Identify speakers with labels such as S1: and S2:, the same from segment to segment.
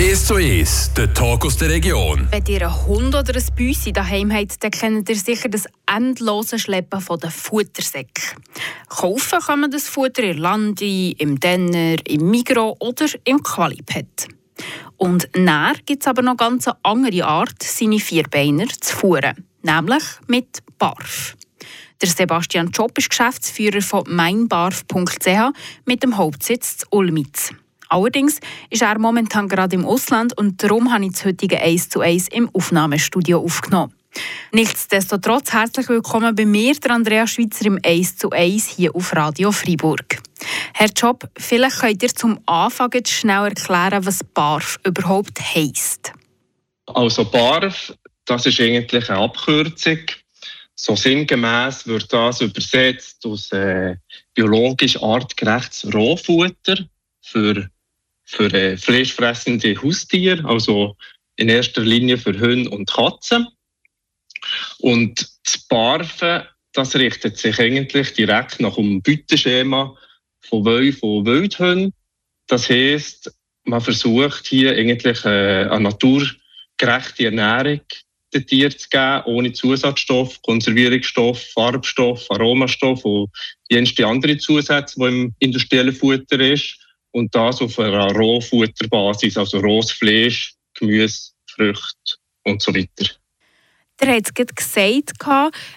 S1: 1 zu 1, der Talk aus der Region.
S2: Wenn ihr einen Hund oder ein Büssi daheim habt, dann kennt ihr sicher das endlose Schleppen von den Futtersäcken. Kaufen kann man das Futter in Landi, im Denner, im Migro oder im Qualipet. Und näher gibt es aber noch ganz eine andere Art, seine Vierbeiner zu fuhren, nämlich mit Barf. Der Sebastian Job ist Geschäftsführer von meinbarf.ch mit dem Hauptsitz in Ulmitz. Allerdings ist er momentan gerade im Ausland und darum habe ich das heutige 1 zu 1 im Aufnahmestudio aufgenommen. Nichtsdestotrotz herzlich willkommen bei mir, der Andrea Schweizer, im 1 zu 1 hier auf Radio Freiburg. Herr Job, vielleicht könnt ihr zum Anfang jetzt schnell erklären, was BARF überhaupt heisst.
S3: Also BARF, das ist eigentlich eine Abkürzung. So sinngemäß wird das übersetzt aus äh, biologisch artgerechtes Rohfutter für für äh, fleischfressende Haustiere, also in erster Linie für Hunde und Katzen. Und das Barfen, das richtet sich eigentlich direkt nach dem Beuteschema von Wölfen und Wildhunden. Das heisst, man versucht hier eigentlich äh, eine naturgerechte Ernährung den Tieren zu geben, ohne Zusatzstoff, Konservierungsstoff, Farbstoff, Aromastoff und jenste andere Zusätze, die im industriellen Futter ist und das auf einer Rohfutterbasis, also rohes Fleisch, Gemüse, Früchte und so weiter.
S2: Der hat es gesagt,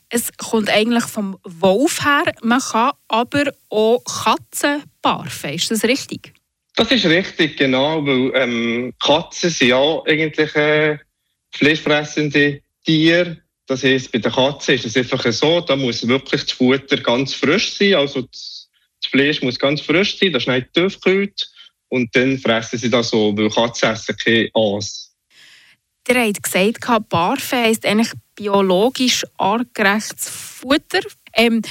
S2: es kommt eigentlich vom Wolf her, man kann aber auch Katzen barfen. Ist das richtig?
S3: Das ist richtig, genau, weil ähm, Katzen sind ja eigentlich äh, fleischfressende Tiere. Das heisst, bei der Katze ist es einfach so, da muss wirklich das Futter ganz frisch sein, also das das Fleisch muss ganz frisch sein, das ist nicht tiefgekühlt. Und dann fressen sie das so, weil Katzen essen kein Aas.
S2: Ihr habt gesagt, Barfen heisst eigentlich biologisch artgerechtes Futter. Ähm,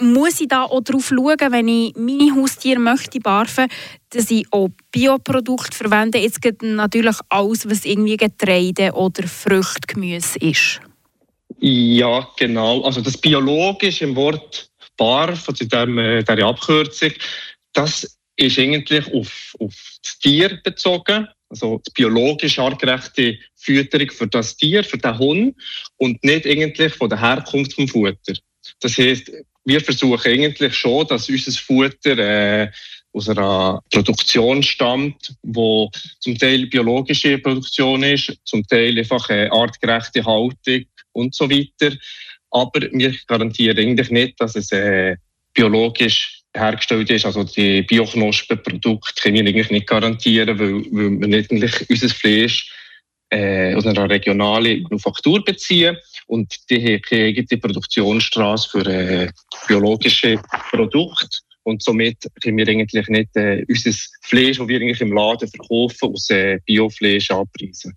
S2: muss ich da auch darauf schauen, wenn ich meine Haustiere möchte barfen, dass ich auch Bioprodukte verwende? Jetzt geht natürlich alles, was irgendwie Getreide oder Früchte, Gemüse ist.
S3: Ja, genau. Also das biologisch im Wort BARF, von äh, dieser Abkürzung, das ist eigentlich auf, auf das Tier bezogen, also die biologisch artgerechte Fütterung für das Tier, für den Hund und nicht eigentlich von der Herkunft vom Futter. Das heißt, wir versuchen eigentlich schon, dass unser Futter äh, aus einer Produktion stammt, wo zum Teil biologische Produktion ist, zum Teil einfach eine artgerechte Haltung und so weiter. Aber wir garantieren eigentlich nicht, dass es äh, biologisch hergestellt ist. Also die Bioknospenprodukte können wir eigentlich nicht garantieren, weil, weil wir nicht eigentlich unser Fleisch äh, aus einer regionalen Manufaktur beziehen. Und die haben keine eigene Produktionsstraße für äh, biologische Produkte. Und somit können wir eigentlich nicht äh, unser Fleisch, das wir eigentlich im Laden verkaufen, aus äh, Biofleisch abpreisen.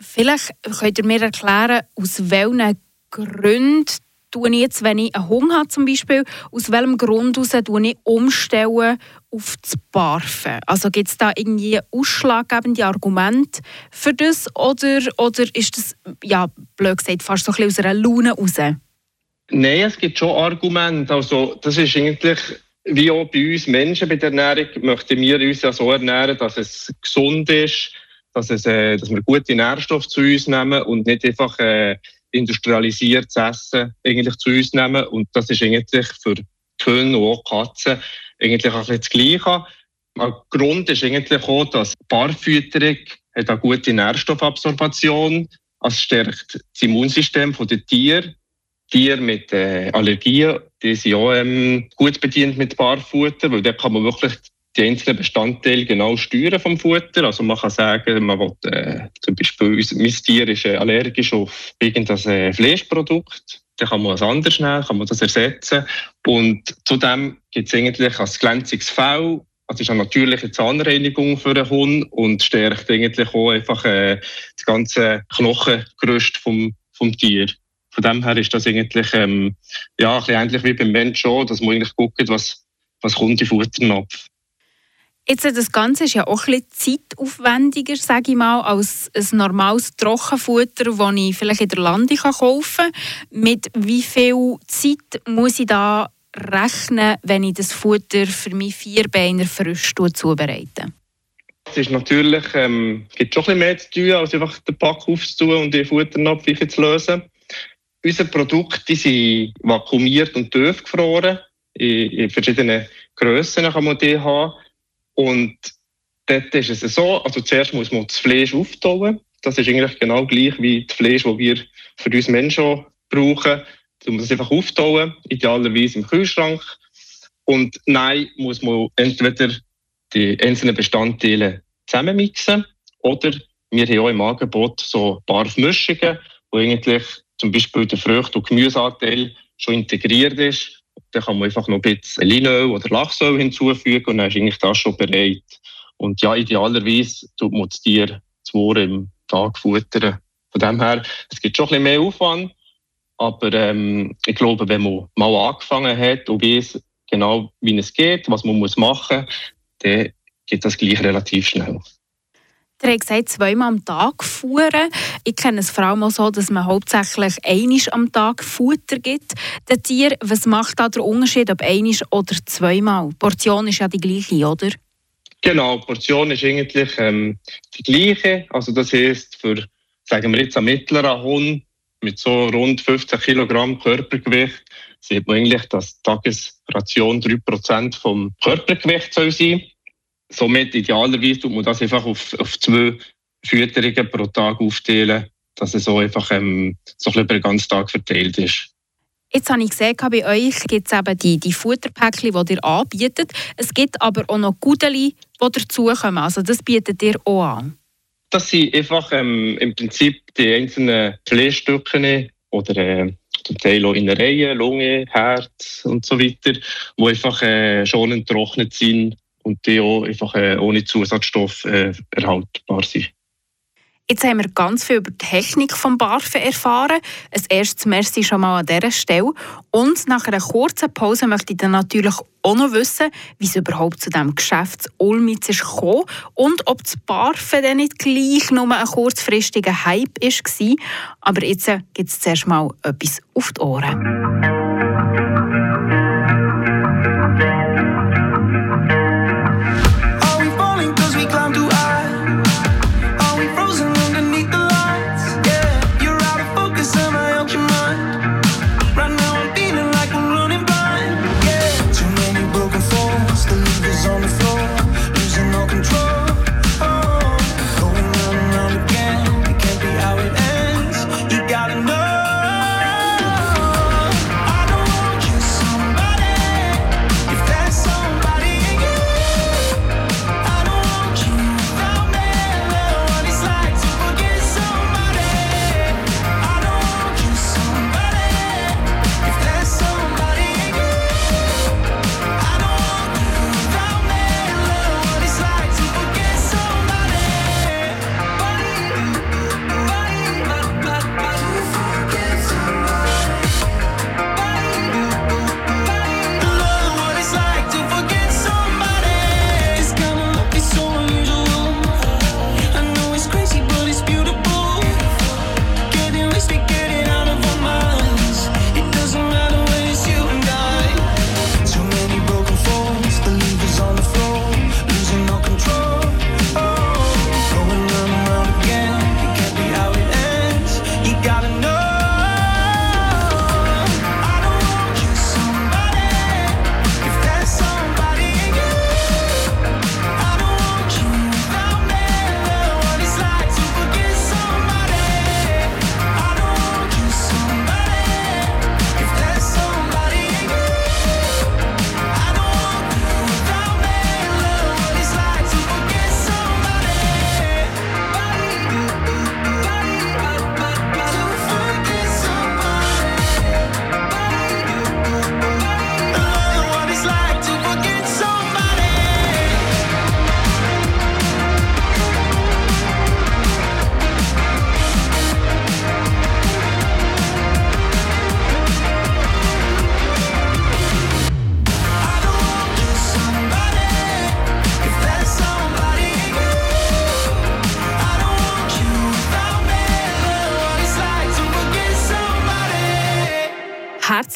S2: Vielleicht könnt ihr mir erklären, aus welchen Gründe tue ich jetzt, wenn ich einen Hunger habe zum Beispiel, aus welchem Grund heraus tue ich umstellen auf das Barfen? Also gibt es da irgendwie ausschlaggebende Argumente für das oder, oder ist das, ja, blöd gesagt, fast so ein bisschen aus einer Laune raus?
S3: Nein, es gibt schon Argumente. Also das ist eigentlich wie auch bei uns Menschen bei der Ernährung möchten wir uns ja so ernähren, dass es gesund ist, dass, es, äh, dass wir gute Nährstoffe zu uns nehmen und nicht einfach äh, industrialisiertes Essen eigentlich zu uns nehmen. Und das ist eigentlich für Hunde und auch Katzen eigentlich auch das Gleiche. Der Grund ist eigentlich auch, dass Barfütterung eine gute Nährstoffabsorption. Es stärkt das Immunsystem der Tiere. Tiere mit äh, Allergien, die sind auch ähm, gut bedient mit Barfutter, weil da kann man wirklich die einzelnen Bestandteile genau steuern vom Futter. Also man kann sagen, man will, äh, zum Beispiel mein Tier ist äh, allergisch auf irgendein äh, Fleischprodukt. Dann kann man was anderes nehmen, kann man das ersetzen. Und zudem gibt es eigentlich als glänziges Fell. Das ist eine natürliche Zahnreinigung für den Hund und stärkt eigentlich auch einfach äh, das ganze Knochengerüst vom, vom Tier. Von dem her ist das eigentlich ähm, ja, ein ähnlich wie beim Menschen auch, dass man eigentlich guckt, was, was kommt in Futternapf.
S2: Jetzt, das Ganze ist ja auch ein zeitaufwendiger, sage ich mal, als ein normales Trockenfutter, das ich vielleicht in der Lande kaufen kann. Mit wie viel Zeit muss ich da rechnen, wenn ich das Futter für meine Vierbeiner frisch zubereite?
S3: Es ist natürlich, ähm, gibt schon ein mehr zu tun, als einfach den Pack aufzutun und die Futternapf zu lösen. Unsere Produkte sind vakuumiert und tiefgefroren. In, in verschiedenen Grössen kann man die haben. Und dort ist es so, also zuerst muss man das Fleisch auftauen. Das ist eigentlich genau gleich wie das Fleisch, das wir für uns Menschen brauchen. Du musst es einfach auftauen, idealerweise im Kühlschrank. Und nein, muss man entweder die einzelnen Bestandteile zusammenmixen oder wir haben auch im Angebot so Barfmischungen, wo eigentlich zum Beispiel der Früchte- und Gemüseanteil schon integriert ist. Da kann man einfach noch ein bisschen Linöl oder Lachsöl hinzufügen und dann ist eigentlich das schon bereit. Und ja, idealerweise tut man das Tier zwei im Tag futtern. Von dem her, es gibt schon ein bisschen mehr Aufwand, aber ähm, ich glaube, wenn man mal angefangen hat und weiß genau, wie es geht, was man machen muss, dann geht das gleich relativ schnell.
S2: Ihr habt gesagt, zweimal am Tag fuhren. Ich kenne es vor allem auch so, dass man hauptsächlich einisch am Tag Futter gibt. Den Tier, was macht da der Unterschied, ob einisch oder zweimal? Die Portion ist ja die gleiche, oder?
S3: Genau, die Portion ist eigentlich ähm, die gleiche. Also das heißt für, sagen wir jetzt, einen mittleren Hund mit so rund 15 Kilogramm Körpergewicht sieht man eigentlich, dass die Tagesration 3% vom Körpergewicht soll sein Somit idealerweise tut man das einfach auf, auf zwei Fütterungen pro Tag aufteilen, dass es so einfach ähm, so ein über den ganzen Tag verteilt ist.
S2: Jetzt habe ich gesehen, bei euch gibt es eben die, die Futterpäckchen, die ihr anbietet. Es gibt aber auch noch Gudeli, die dazukommen. Also das bietet ihr auch an.
S3: Das sind einfach ähm, im Prinzip die einzelnen Fleischstücke oder äh, zum Teil auch Innereien, Lunge, Herz und so weiter, die einfach äh, schon enttrocknet sind und die auch einfach äh, ohne Zusatzstoff äh, erhaltbar sind.
S2: Jetzt haben wir ganz viel über die Technik des Barfen erfahren. Ein erstes Merci schon mal an dieser Stelle. Und nach einer kurzen Pause möchte ich dann natürlich auch noch wissen, wie es überhaupt zu diesem Geschäft Ulmitz ist und ob das Barfen dann nicht gleich nur ein kurzfristiger Hype war. Aber jetzt gibt es zuerst mal etwas auf die Ohren.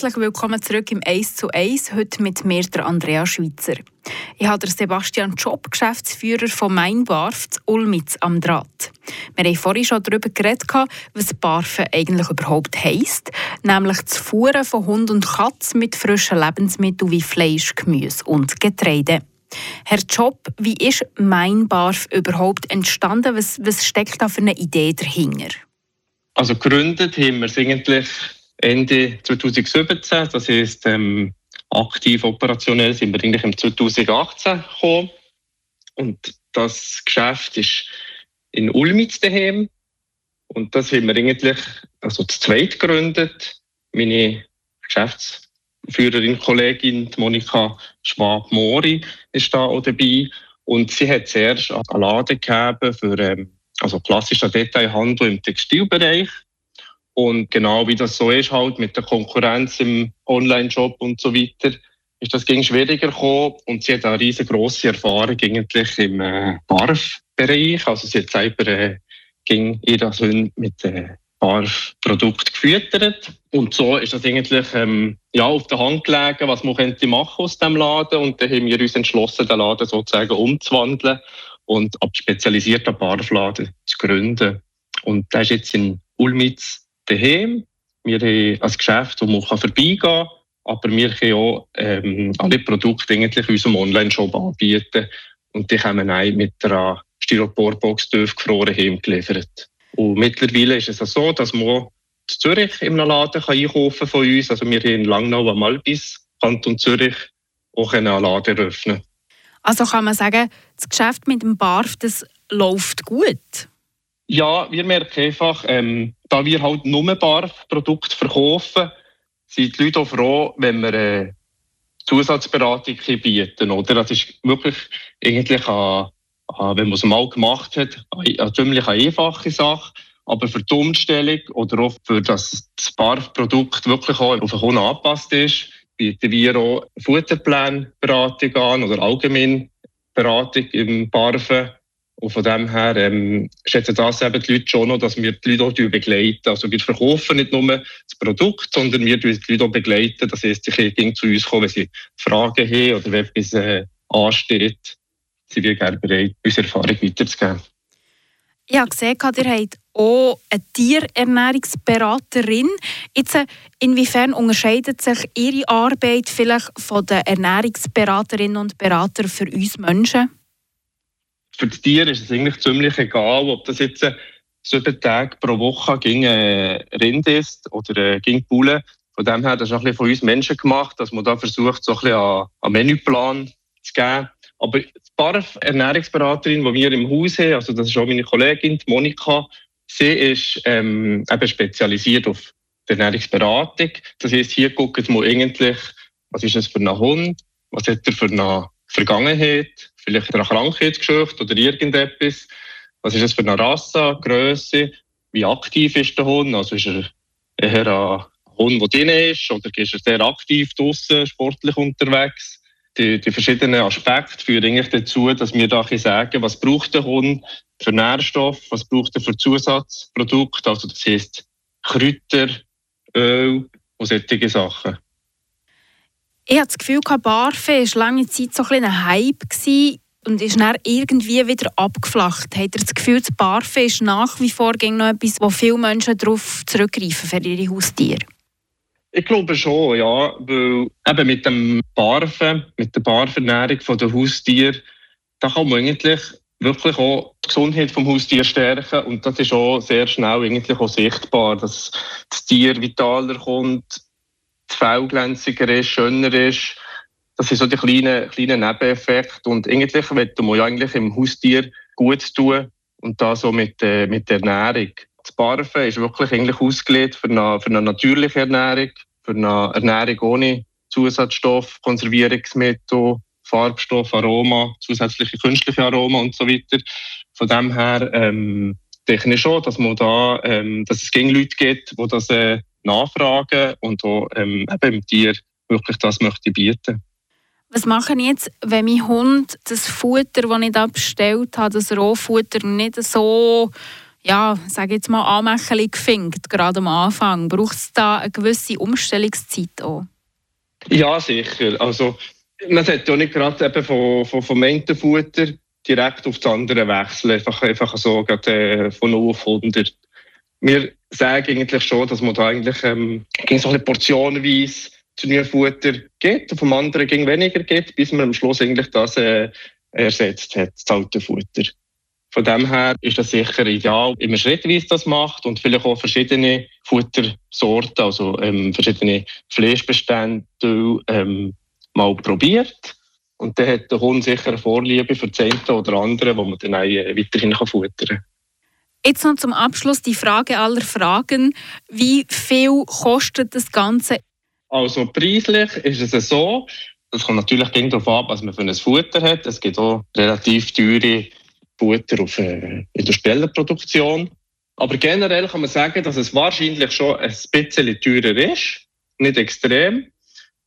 S2: Herzlich willkommen zurück im 1 zu 1, heute mit mir, der Andrea Schweitzer. Ich habe Sebastian Job, Geschäftsführer von Mainbarf zu Ulmitz am Draht. Wir haben vorhin schon darüber geredet, was Barfen eigentlich überhaupt heisst, nämlich das Fuhren von Hund und Katz mit frischen Lebensmitteln wie Fleisch, Gemüse und Getreide. Herr Job, wie ist Mainbarf überhaupt entstanden? Was, was steckt da für eine Idee dahinter?
S3: Also gegründet haben wir es eigentlich Ende 2017. Das heißt, ähm, aktiv operationell sind wir eigentlich im 2018 gekommen. Und das Geschäft ist in Ulmitz daheim. Und das haben wir eigentlich also zu zweit gegründet. Meine Geschäftsführerin, Kollegin Monika Schwab-Mori ist da auch dabei. Und sie hat zuerst einen Laden gegeben für ähm, also klassischer Detailhandel im Textilbereich. Und genau wie das so ist, halt mit der Konkurrenz im Online-Shop und so weiter, ist das ging schwieriger gekommen und sie hat eine riesengroße Erfahrung eigentlich im äh, Barf-Bereich. Also sie hat selber äh, ging ihr Sohn mit äh, Barf-Produkt gefüttert und so ist das eigentlich ähm, ja auf der Hand gelegen, was man könnte machen aus dem Laden und dann haben wir uns entschlossen, den Laden sozusagen umzuwandeln und ab spezialisierter Barfladen zu gründen. Und das ist jetzt in Ulmitz daheim. Wir haben ein Geschäft, wo man vorbeigehen kann, aber wir können auch ähm, alle Produkte in unserem Online-Shop anbieten. Und die kommen auch mit einer Styroporbox gefroren heimgeliefert. Und mittlerweile ist es so, dass man in Zürich im Laden kann einkaufen von uns. Also wir haben in Langnau am Albis, Kanton Zürich, auch einen Laden eröffnen.
S2: Also kann man sagen, das Geschäft mit dem Barf, das läuft gut?
S3: Ja, wir merken einfach, ähm, da wir halt nur Barf-Produkte verkaufen, sind die Leute auch froh, wenn wir äh, Zusatzberatung bieten. Oder? Das ist wirklich eigentlich, eine, eine, wenn man es mal gemacht hat, eine ziemlich einfache Sache. Aber für die Umstellung oder auch für das, das Barf-Produkt wirklich auch auf den Kunden angepasst ist, bieten wir auch Futterplanberatung an oder allgemein Beratung im Barfen und von dem her ähm, schätzen das eben die Leute schon noch, dass wir die Leute auch begleiten. Also wir verkaufen nicht nur das Produkt, sondern wir die Leute auch begleiten. Das heisst, sie können zu uns kommen, wenn sie Fragen haben oder wenn etwas äh, ansteht. Sie wir gerne bereit, unsere Erfahrung weiterzugeben.
S2: Ich habe gesehen, ihr habt auch eine Tierernährungsberaterin. Jetzt, äh, inwiefern unterscheidet sich Ihre Arbeit vielleicht von den Ernährungsberaterinnen und Beratern für uns Menschen?
S3: Für die Tiere ist es eigentlich ziemlich egal, ob das jetzt sieben Tage pro Woche ging äh, Rind ist oder äh, ging Bulle. Von dem her, das ist ein bisschen von uns Menschen gemacht, dass man da versucht, so ein bisschen einen Menüplan zu geben. Aber die Barf-Ernährungsberaterin, die wir im Haus haben, also das ist auch meine Kollegin, Monika, sie ist ähm, eben spezialisiert auf die Ernährungsberatung. Das heisst, hier gucken wir eigentlich, was ist es für ein Hund, was hat er für eine Vergangenheit, vielleicht eine Krankheitsgeschichte oder irgendetwas. Was ist das für eine Rasse, Größe? Wie aktiv ist der Hund? Also ist er eher ein Hund, der drin ist, oder ist er sehr aktiv draußen, sportlich unterwegs? Die, die, verschiedenen Aspekte führen eigentlich dazu, dass wir da sagen, was braucht der Hund für Nährstoff, was braucht er für Zusatzprodukte, also das heißt Kräuter, Öl und solche Sachen.
S2: Ich habe das Gefühl, Barfe war lange Zeit so ein, Hype und ist dann irgendwie wieder abgeflacht. Habt ihr das Gefühl, das Barfe ist nach wie vor noch etwas, wo viele Menschen darauf zurückgreifen für ihre Haustiere?
S3: Ich glaube schon, ja. Weil eben mit dem Barfen, mit der Barvernährung der Haustiere, da kann man eigentlich wirklich auch die Gesundheit des Haustiers stärken. Und das ist auch sehr schnell eigentlich auch sichtbar, dass das Tier vitaler kommt, Fell glänziger ist, schöner ist. Das sind so die kleinen, kleinen Nebeneffekte. Und eigentlich möchte man ja eigentlich im Haustier gut tun und da so mit, äh, mit der Ernährung. Das Barfen ist wirklich eigentlich ausgelegt für eine, für eine natürliche Ernährung, für eine Ernährung ohne Zusatzstoff, Konservierungsmittel, Farbstoff, Aroma, zusätzliche künstliche Aroma und so weiter. Von dem her ähm, denke ich schon, dass, man da, ähm, dass es gegen Leute gibt, die das äh, nachfragen und auch ähm, eben im Tier wirklich das möchte bieten.
S2: Was mache ich jetzt, wenn mein Hund das Futter, das ich da bestellt habe, das Rohfutter, nicht so ja, sage jetzt mal, anmächelig findet, gerade am Anfang? Braucht es da eine gewisse Umstellungszeit auch?
S3: Ja, sicher. Also, man sollte ja nicht gerade eben von, von, vom einen Futter direkt auf das andere wechseln. Einfach, einfach so gerade, äh, von 0 auf 100. Wir sagen eigentlich schon, dass man da eigentlich ähm, so eine portionenweise zu neuen Futter gibt und vom anderen ging weniger gibt, bis man am Schluss eigentlich das äh, ersetzt hat, das alte Futter. Von dem her ist das sicher ideal, wie man schrittweise das macht und vielleicht auch verschiedene Futtersorten, also ähm, verschiedene Fleischbestände ähm, mal probiert. Und dann hat der Hund sicher eine Vorliebe für das eine oder andere, wo man dann auch äh, weiterhin futtern kann.
S2: Jetzt noch zum Abschluss die Frage aller Fragen. Wie viel kostet das Ganze?
S3: Also preislich ist es so, das kommt natürlich darauf ab, was man für ein Futter hat. Es gibt auch relativ teure Futter auf äh, industrieller Produktion. Aber generell kann man sagen, dass es wahrscheinlich schon ein bisschen teurer ist. Nicht extrem.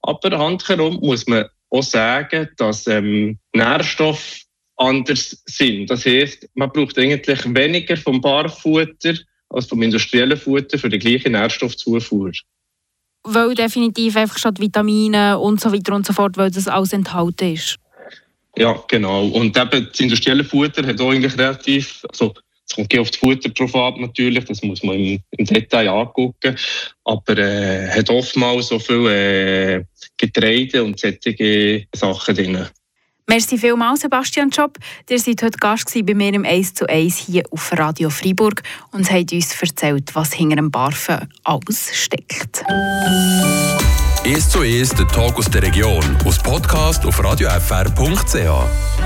S3: Aber handherum muss man auch sagen, dass ähm, Nährstoffe anders sind. Das heißt, man braucht eigentlich weniger vom Barfutter als vom industriellen Futter für die gleiche Nährstoffzufuhr.
S2: Weil definitiv einfach die Vitamine und so weiter und so fort, weil das alles enthalten ist.
S3: Ja, genau. Und eben das industrielle Futter hat auch eigentlich relativ, also es kommt auf das Futter drauf ab natürlich, das muss man im, im Detail angucken, aber äh, hat oftmals so viel äh, Getreide und solche Sachen drin.
S2: Merci vielmals, Sebastian Job. Ihr seid heute Gast bei mir im 1 zu 1 hier auf Radio Freiburg und habt uns erzählt, was hinter dem Barfen alles steckt.
S1: 1 zu 1 der Talk aus der Region aus Podcast auf radiofr.ch.